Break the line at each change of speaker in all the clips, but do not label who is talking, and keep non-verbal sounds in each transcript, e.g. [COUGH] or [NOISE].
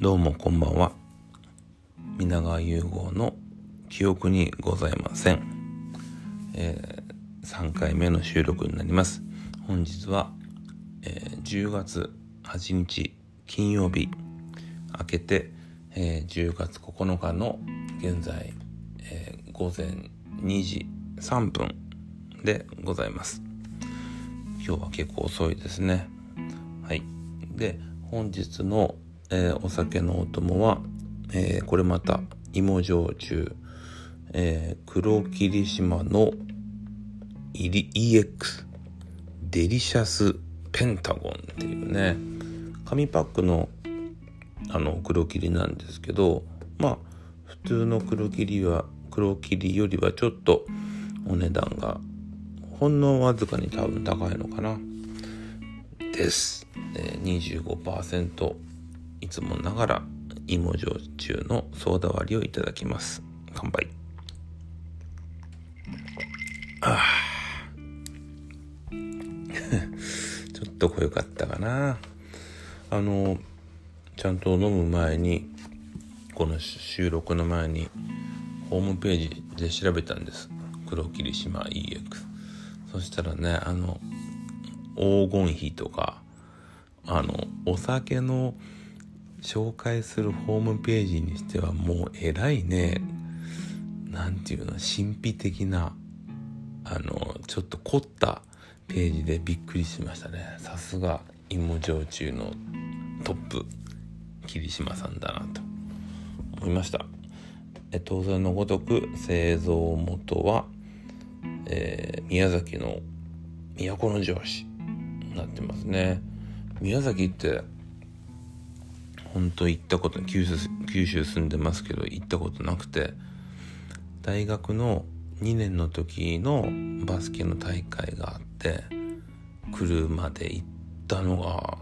どうもこんばんは。皆川融合の記憶にございません、えー、3回目の収録になります。本日は、えー、10月8日金曜日。明けて、えー、10月9日の現在、えー、午前2時3分でございます。今日は結構遅いですね。はい。で本日のえー、お酒のお供は、えー、これまた芋焼酎、えー、黒霧島の EX デリシャスペンタゴンっていうね紙パックのあの黒霧なんですけどまあ普通の黒霧は黒霧よりはちょっとお値段がほんのわずかに多分高いのかな。です、えー、25%いつもながら芋焼酎のソーダ割りをいただきます。乾杯。あ [LAUGHS] ちょっと濃かったかな。あのちゃんと飲む前にこの収録の前にホームページで調べたんです。黒霧島 EX そしたらねあの黄金比とかあのお酒の紹介するホームページにしてはもう偉いね。何て言うの神秘的なあのちょっと凝ったページでびっくりしましたね。さすが芋焼酎のトップ霧島さんだなと。思いました。当然のごとく製造元は、えー、宮崎の都城市になってますね。宮崎って本当行ったこと九州九州住んでますけど行ったことなくて大学の2年の時のバスケの大会があって車で行ったのが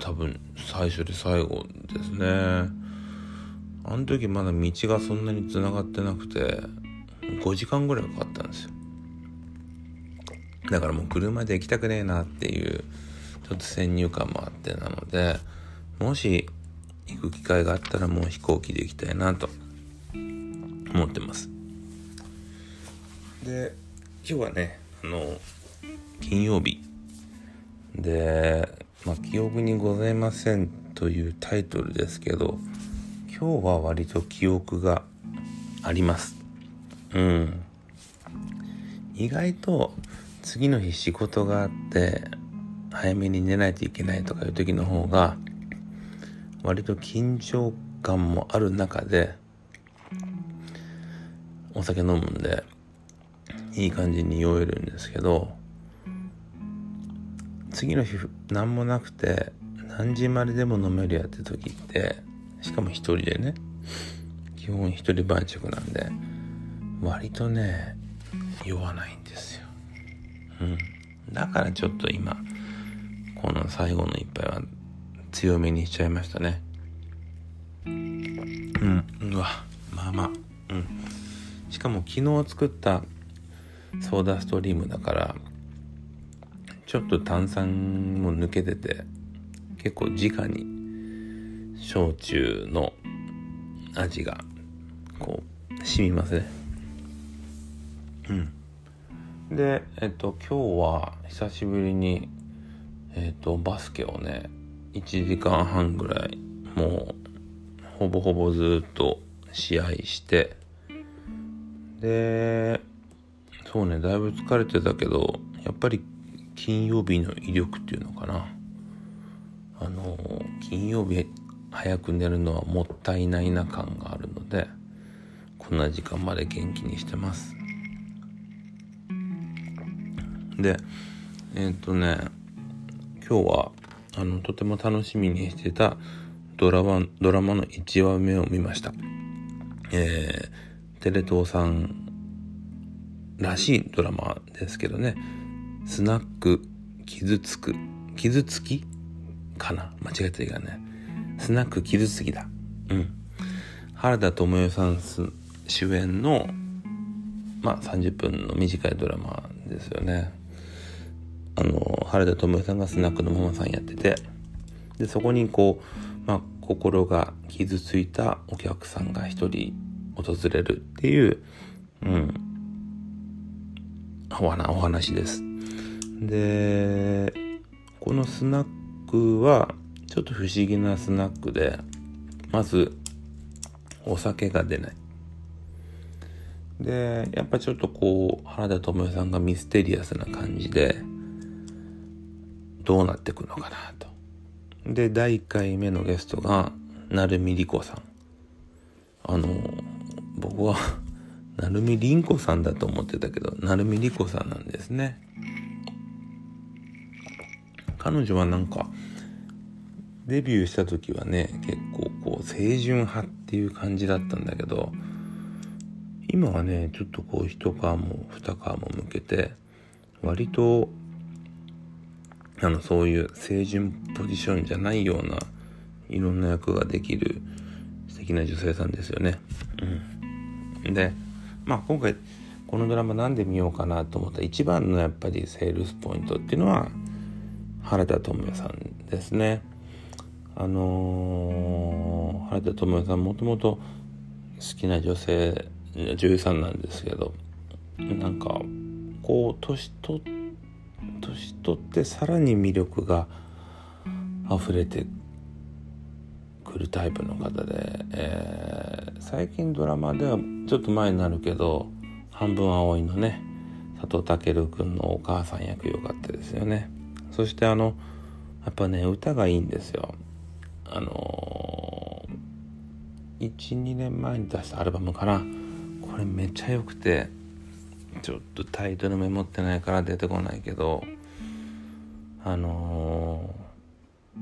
多分最初で最後ですね。あの時まだ道がそんなにつながってなくて5時間ぐらいかかったんですよ。だからもう車で行きたくねえなっていうちょっと先入観もあってなのでもし行く機会があったらもう飛行機で行きたいなと思ってます。で今日はねあの金曜日。で「まあ、記憶にございません」というタイトルですけど今日は割と記憶があります。うん。意外と次の日仕事があって早めに寝ないといけないとかいう時の方が割と緊張感もある中でお酒飲むんでいい感じに酔えるんですけど次の日何もなくて何時まででも飲めるやって時ってしかも一人でね基本一人晩酌なんで割とね酔わないんですよ。うん。だからちょっと今この最後の一杯は強めにしちゃいましたね。うん。うわ。まあまあ。うん。しかも昨日作ったソーダストリームだからちょっと炭酸も抜けてて結構直に焼酎の味がこう染みますね。うん。でえっと今日は久しぶりにえっ、ー、と、バスケをね、1時間半ぐらい、もう、ほぼほぼずっと試合して、で、そうね、だいぶ疲れてたけど、やっぱり金曜日の威力っていうのかな。あの、金曜日早く寝るのはもったいないな感があるので、こんな時間まで元気にしてます。で、えっ、ー、とね、今日はあのとても楽しみにしてたドラマドラマの1話目を見ました。えー、テレ東さんらしいドラマですけどね。スナック傷つく傷つきかな？間違えたいかね。スナック傷つきだ。うん。原田知世さん主演のまあ30分の短いドラマですよね。あの原田知世さんがスナックのママさんやっててでそこにこう、まあ、心が傷ついたお客さんが一人訪れるっていう、うん、お話です。でこのスナックはちょっと不思議なスナックでまずお酒が出ないでやっぱちょっとこう原田知世さんがミステリアスな感じでどうなってくのかなと。で第1回目のゲストが成海莉子さん。あの僕は [LAUGHS] 成海凛子さんだと思ってたけど成海莉子さんなんですね。彼女はなんかデビューした時はね結構こう清純派っていう感じだったんだけど今はねちょっとこう一皮も二皮も向けて割とあのそういう清純ポジションじゃないようないろんな役ができる素敵な女性さんですよね。うん、でまあ今回このドラマなんで見ようかなと思った一番のやっぱりセールスポイントっていうのは原田知世さんですね。あのー、原田知世さんもともと好きな女性女優さんなんですけどなんかこう年取年取ってさらに魅力が溢れてくるタイプの方で、えー、最近ドラマではちょっと前になるけど「半分青い」のね佐藤健君のお母さん役良かったですよね。そしてあのやっぱね歌がいいんですよ。あのー、12年前に出したアルバムかな。これめっちゃ良くてちょっとタイトルメモってないから出てこないけどあの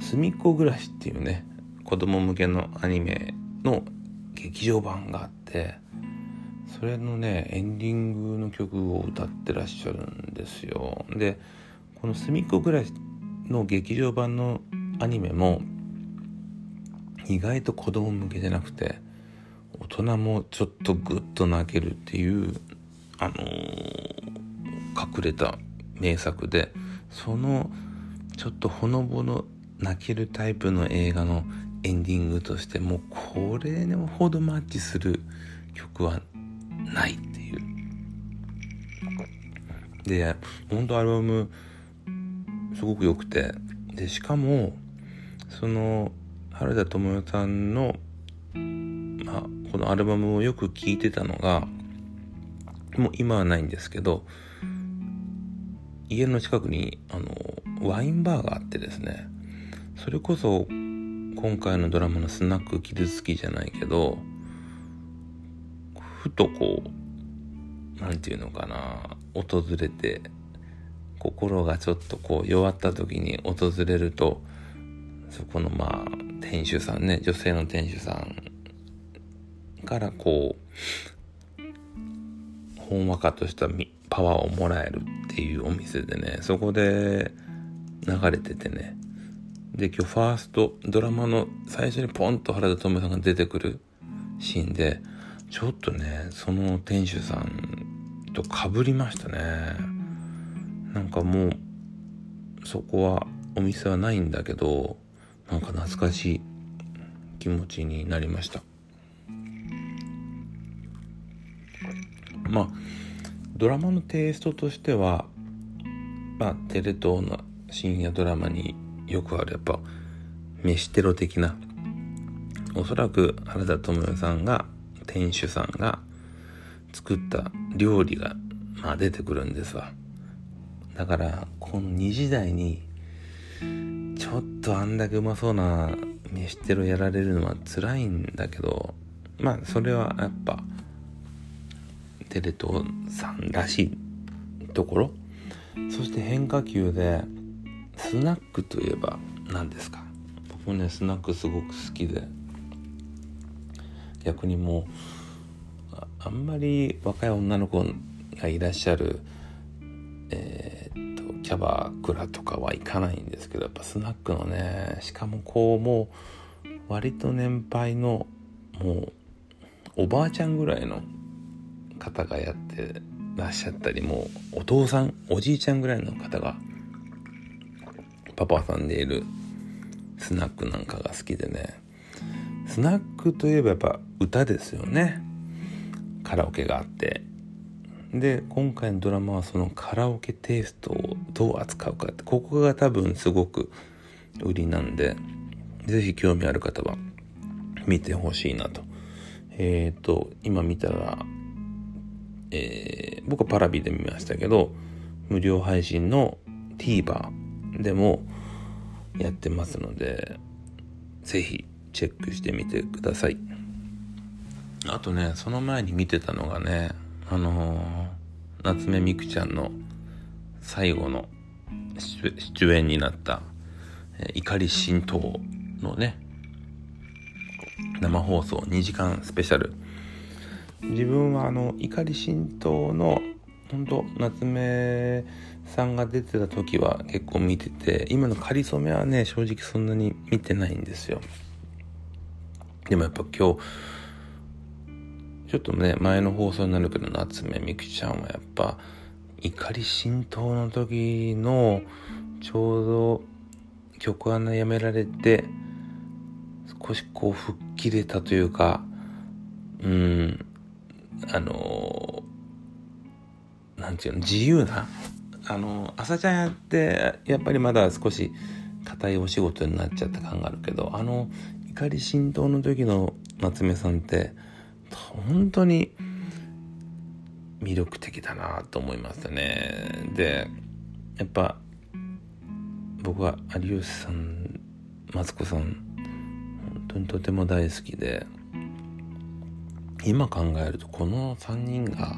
ー、隅っこ暮らしっていうね子供向けのアニメの劇場版があってそれのねエンディングの曲を歌ってらっしゃるんですよ。でこの隅っこ暮らしの劇場版のアニメも意外と子供向けじゃなくて大人もちょっとグッと泣けるっていうあのー、隠れた名作でそのちょっとほのぼの泣けるタイプの映画のエンディングとしてもうこれほどマッチする曲はないっていう。で本当アルバムすごく良くて。でしかもその原田知世さんの、まあ、このアルバムをよく聴いてたのがもう今はないんですけど家の近くにあのワインバーがあってですね。それこそ今回のドラマのスナック傷つきじゃないけどふとこう何て言うのかな訪れて心がちょっとこう弱った時に訪れるとそこのまあ店主さんね女性の店主さんからこうほんわかとしたパワーをもらえるっていうお店でねそこで流れててね。で今日ファーストドラマの最初にポンと原田知世さんが出てくるシーンでちょっとねその店主さんとかぶりましたね。なんかもうそこはお店はないんだけどなんか懐かしい気持ちになりました。まあドラマのテイストとしてはまあテレ東の深夜ドラマによくあるやっぱ飯テロ的なおそらく原田知世さんが店主さんが作った料理がまあ出てくるんですわ。だからこの2時台にちょっとあんだけうまそうな飯テロやられるのは辛いんだけどまあそれはやっぱテレ東さんらしいところ。そして変化球でスナックといえば何ですか？僕ねスナックすごく好きで。逆にもうあんまり若い女の子がいらっしゃるえー、っとキャバクラとかは行かないんですけどやっぱスナックのねしかもこうもう割と年配のもうおばあちゃんぐらいの方がやってらっしゃったりもうお父さんおじいちゃんぐらいの方がパパさんでいるスナックなんかが好きでね。スナックといえばやっぱ歌ですよね。カラオケがあって。で今回のドラマはそのカラオケテイストをどう扱うかって。ここが多分すごく売りなんで是非興味ある方は見てほしいなと。えっ、ー、と今見たらえー、僕はパラビで見ましたけど無料配信の TVer でもやってますので是非チェックしてみてください。あとねその前に見てたのがねあのー、夏目みくちゃんの最後の出演になったえ「怒り浸透」のね生放送2時間スペシャル自分はあの怒り浸透の本当夏目さんが出てた時は結構見てて今の「かりそめ」はね正直そんなに見てないんですよ。でもやっぱ今日ちょっとね前の放送になるけど夏目みくちゃんはやっぱ怒り浸透の時のちょうど曲穴やめられて少しこう吹っ切れたというかうん。あのなんていうの自由なあの朝ちゃんやってやっぱりまだ少し硬いお仕事になっちゃった感があるけどあの怒り浸透の時の夏目さんって本当に魅力的だなと思いましたね。でやっぱ僕は有吉さんマツコさん本当にとても大好きで今考えるとこの3人が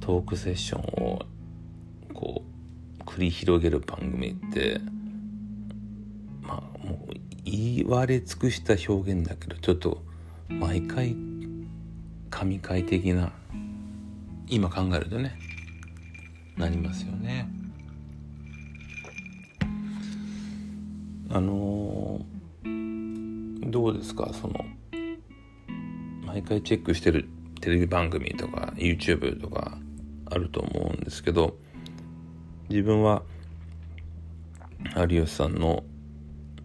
トークセッションをこう繰り広げる番組ってまあもう言われ尽くした表現だけどちょっと毎回神回的な今考えるとねなりますよね。あの、どうですか？その毎回チェックしてるテレビ番組とか YouTube とかあると思うんですけど自分は有吉さんの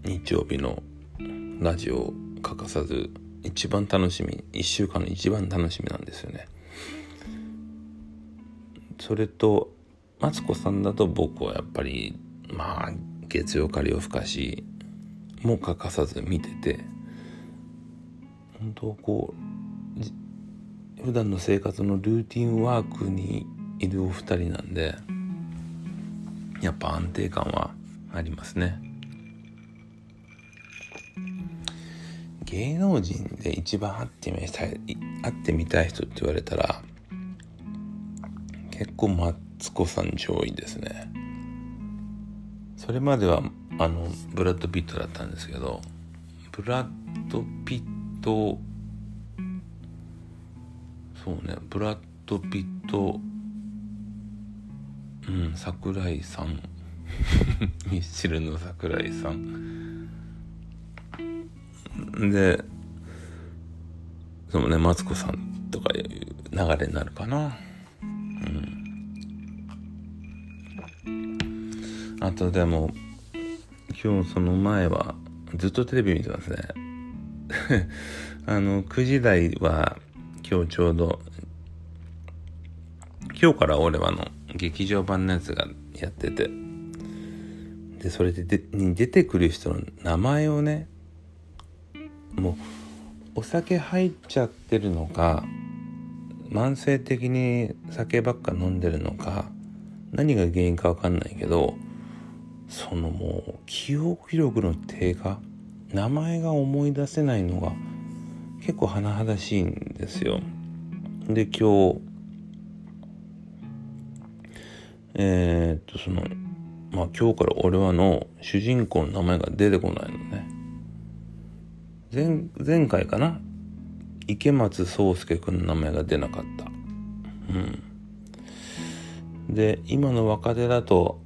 日曜日のラジオを欠かさず一番楽しみ1週間の一番楽しみなんですよね。それとマツコさんだと僕はやっぱりまあ月曜か夜更かしも欠かさず見てて本当こう普段の生活のルーティンワークにいるお二人なんでやっぱ安定感はありますね。芸能人で一番会ってみたい会ってみたい人って言われたら結構マツコさん上位ですね。それまではあのブラッド・ピットだったんですけどブラッド・ピットそうね。ブラッド・ピット。うん桜井さん。[LAUGHS] ミスチルの桜井さん。でそのねマツコさんとかいう流れになるかな。うん。あとでも今日その前はずっとテレビ見てますね。[LAUGHS] あの9時台は今日ちょうど今日から俺はの劇場版のやつがやってて。でそれででに出てくる人の名前をねもうお酒入っちゃってるのか慢性的に酒ばっか飲んでるのか何が原因か分かんないけどそのもう記憶力の低下名前が思い出せないのが結構甚だしいんですよ。で今日えー、っとそのまあ今日から俺はの主人公の名前が出てこないのね。前前回かな？池松壮亮君の名前が出なかった。うん。で今の若手だと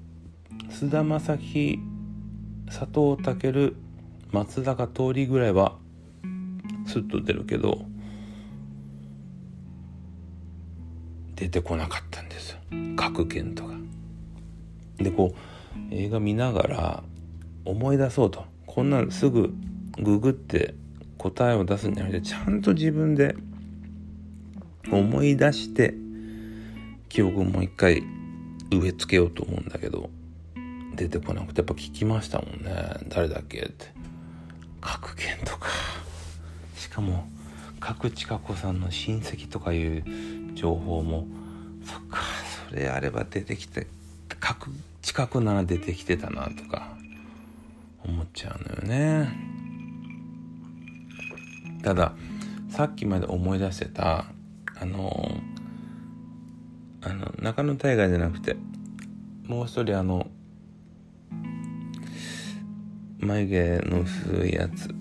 菅田将暉佐藤健松坂桃李ぐらいはスッと出るけど出てこなかったんです各県とか。でこう映画見ながら思い出そうと。こんなすぐググって答えを出すんじゃなくてちゃんと自分で思い出して記憶をもう一回植え付けようと思うんだけど出てこなくてやっぱ聞きましたもんね。誰だっけって。角健とか。しかも角千佳子さんの親戚とかいう情報もそっかそれあれば出てきて角近くなら出てきてたなとか思っちゃうのよね。たださっきまで思い出してたあのあの中野大河じゃなくてもう一人あの眉毛の薄いやつ。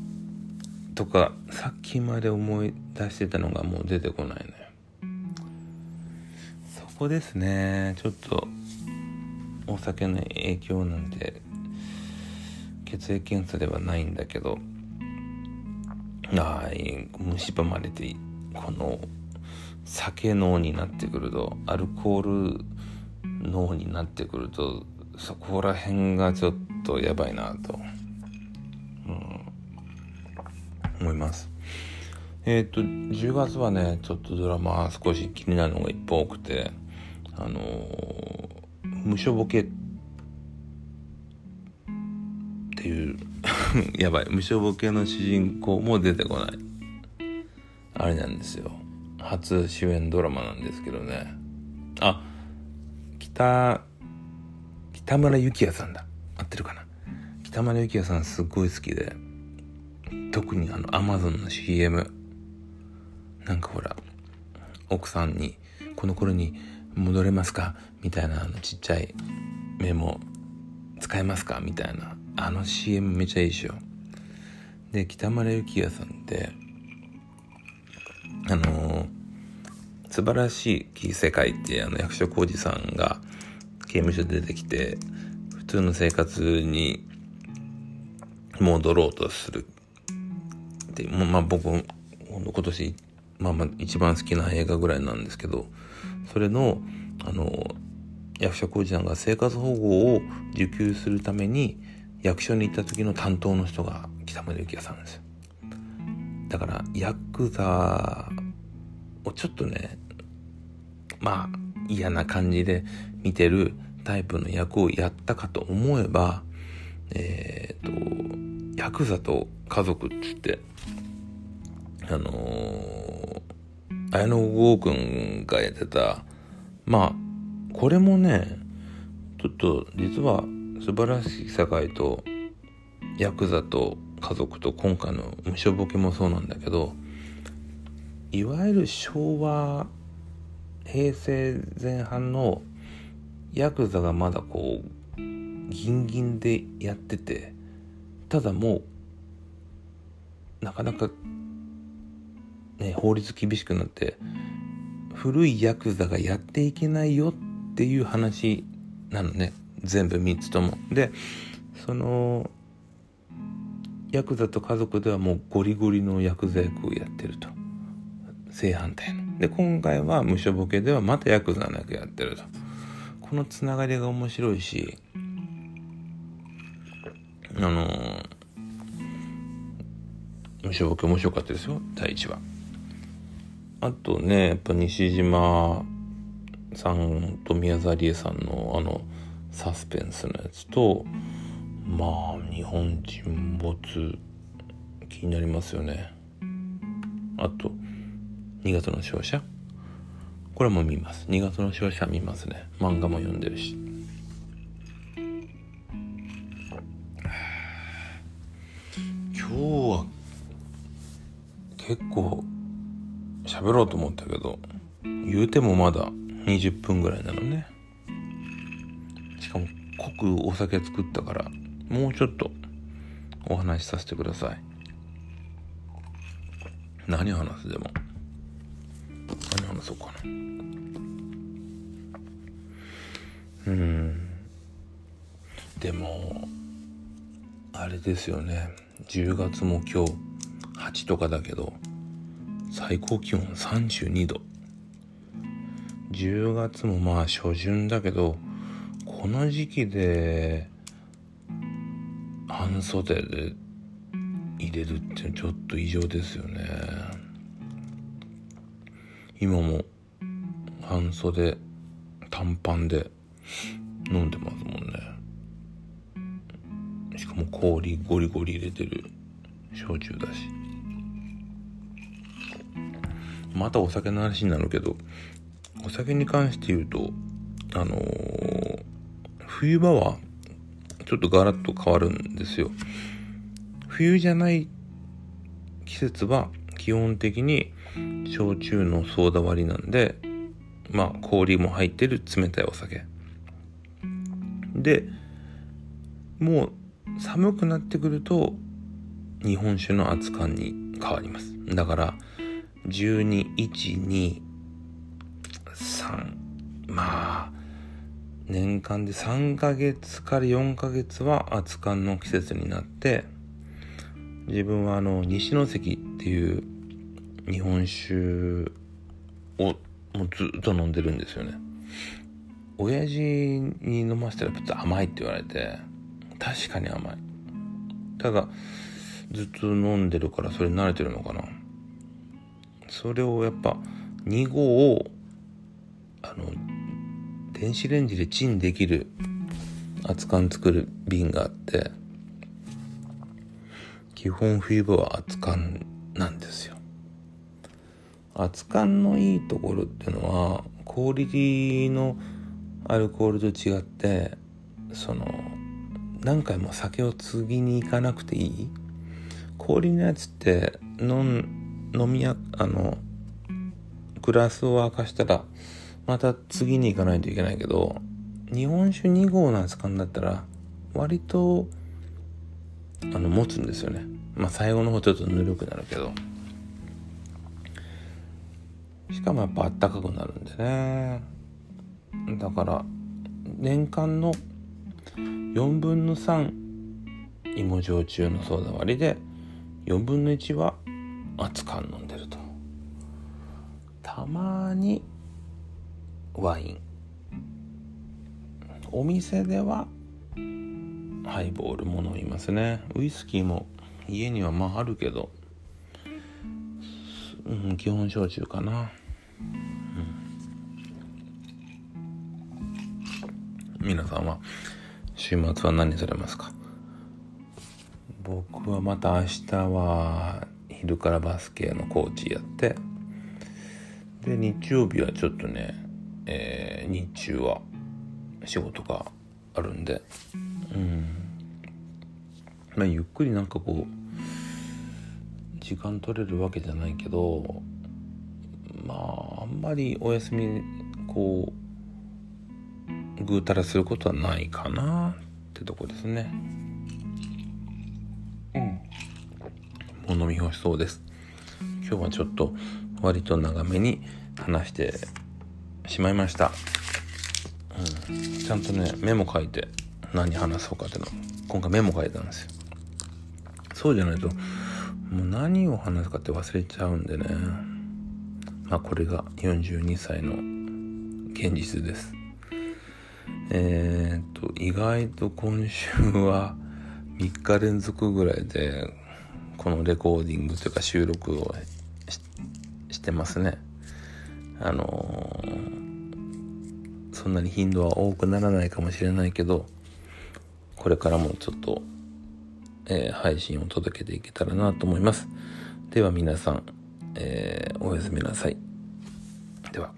とかさっきまで思い出してたのがもう出てこないのよ。そこですね。ちょっとお酒の影響なんて血液検査ではないんだけど。あ蝕まれてこの酒脳になってくるとアルコール脳になってくるとそこら辺がちょっとやばいなと、思います。えっ、ー、と10月はねちょっとドラマ少し気になるのがいっぱい多くてあのー、無所ボケっていう [LAUGHS] やばい無所ボケの主人公も出てこない。あれなんですよ。初主演ドラマなんですけどね。あ北北村幸也さんだ。合ってるかな。北村幸也さんすっごい好きで。特にあのアマゾンの CM なんかほら奥さんに「この頃に戻れますか?」みたいなあのちっちゃいメモ使えますか？みたいな。あの CM めちゃいいでしょ。で北村幸也さんってあのー素晴らしい世界ってあの役所広司さんが刑務所出てきて普通の生活に戻ろうとする。でまあ僕今年、まあ、まあ一番好きな映画ぐらいなんですけどそれのあの役所広司さんが生活保護を受給するために役所に行った時の担当の人が北村幸也さんです。だからヤクザをちょっとねまあ嫌な感じで見てるタイプの役をやったかと思えばえっ、ー、とヤクザと家族っつってあのー、綾野剛君がやってたまあこれもねちょっと実は素晴らしい世界とヤクザと家族と今回の無所ボケもそうなんだけどいわゆる昭和平成前半のヤクザがまだこうギンギンでやっててただもうなかなかね法律厳しくなって古いヤクザがやっていけないよっていう話なのね。全部3つとも。でそのヤクザと家族ではもうゴリゴリのヤクザ役をやってると。正反対の。で今回は無所ボケではまたヤクザの役やってると。このつながりが面白いしあのー、無所ボケ面白かったですよ。第1話。あとねやっぱ西島さんと宮沢りえさんのあのサスペンスのやつとまあ日本沈没気になりますよね。あと2月の勝者？これも見ます。2月の勝者見ますね。漫画も読んでるし。今日は結構喋ろうと思ったけど言うてもまだ20分ぐらいなのね。しかも濃くお酒作ったからもうちょっとお話しさせてください。何話すでも。何話そうかな。うん。でもあれですよね。10月も今日8とかだけど最高気温32度10月もまあ初旬だけどこの時期で半袖で入れるってちょっと異常ですよね。今も半袖短パンで飲んでますもんね。しかも氷ゴリゴリ入れてる焼酎だし。またお酒の話になるけどお酒に関して言うとあのー、冬場はちょっとガラッと変わるんですよ。冬じゃない季節は基本的に焼酎のソーダ割りなんでまあ氷も入ってる冷たいお酒。でもう寒くなってくると日本酒の熱燗に変わります。だから12123まあ年間で3ヶ月から4ヶ月は熱燗の季節になって自分はあの西関っていう日本酒をもうずっと飲んでるんですよね。親父に飲ませたらちょっと甘いって言われて確かに甘い。ただずっと飲んでるからそれ慣れてるのかな。それをやっぱ2合をあの電子レンジでチンできる熱燗作る瓶があって基本冬場は熱燗なんですよ。熱燗のいいところっていうのはクオリティのアルコールと違ってその何回も酒を継ぎに行かなくていい。氷のやつって飲飲みやあのグラスを沸かしたらまた次に行かないといけないけど日本酒2合の熱燗だったら割とあの持つんですよね。まあ最後の方ちょっとぬるくなるけど。しかもやっぱあったかくなるんでね。だから年間の4分の3芋焼酎のソーダ割りで4分の1は熱燗飲んでると。たまにワイン。お店ではハイボールも飲みますね。ウイスキーも家にはまああるけど、うん、基本焼酎かな。皆さんは週末は何されますか？僕はまた明日は昼からバスケのコーチやって。で日曜日はちょっとね、えー、日中は仕事があるんで。うん。まあゆっくりなんかこう時間取れるわけじゃないけどまああんまりお休みこうぐうたらすることはないかなってとこですね。うんもう飲み干しそうです。今日はちょっと割と長めに話してしまいました、うん、ちゃんとねメモ書いて何話そうかっていうの。今回メモ書いたんですよ。そうじゃないともう何を話すかって忘れちゃうんでね。まあこれが42歳の現実です。えー、っと、意外と今週は3日連続ぐらいで、このレコーディングというか収録をしてますね。あのー、そんなに頻度は多くならないかもしれないけど、これからもちょっと、えー、配信を届けていけたらなと思います。では皆さん、えー、おやすみなさい。では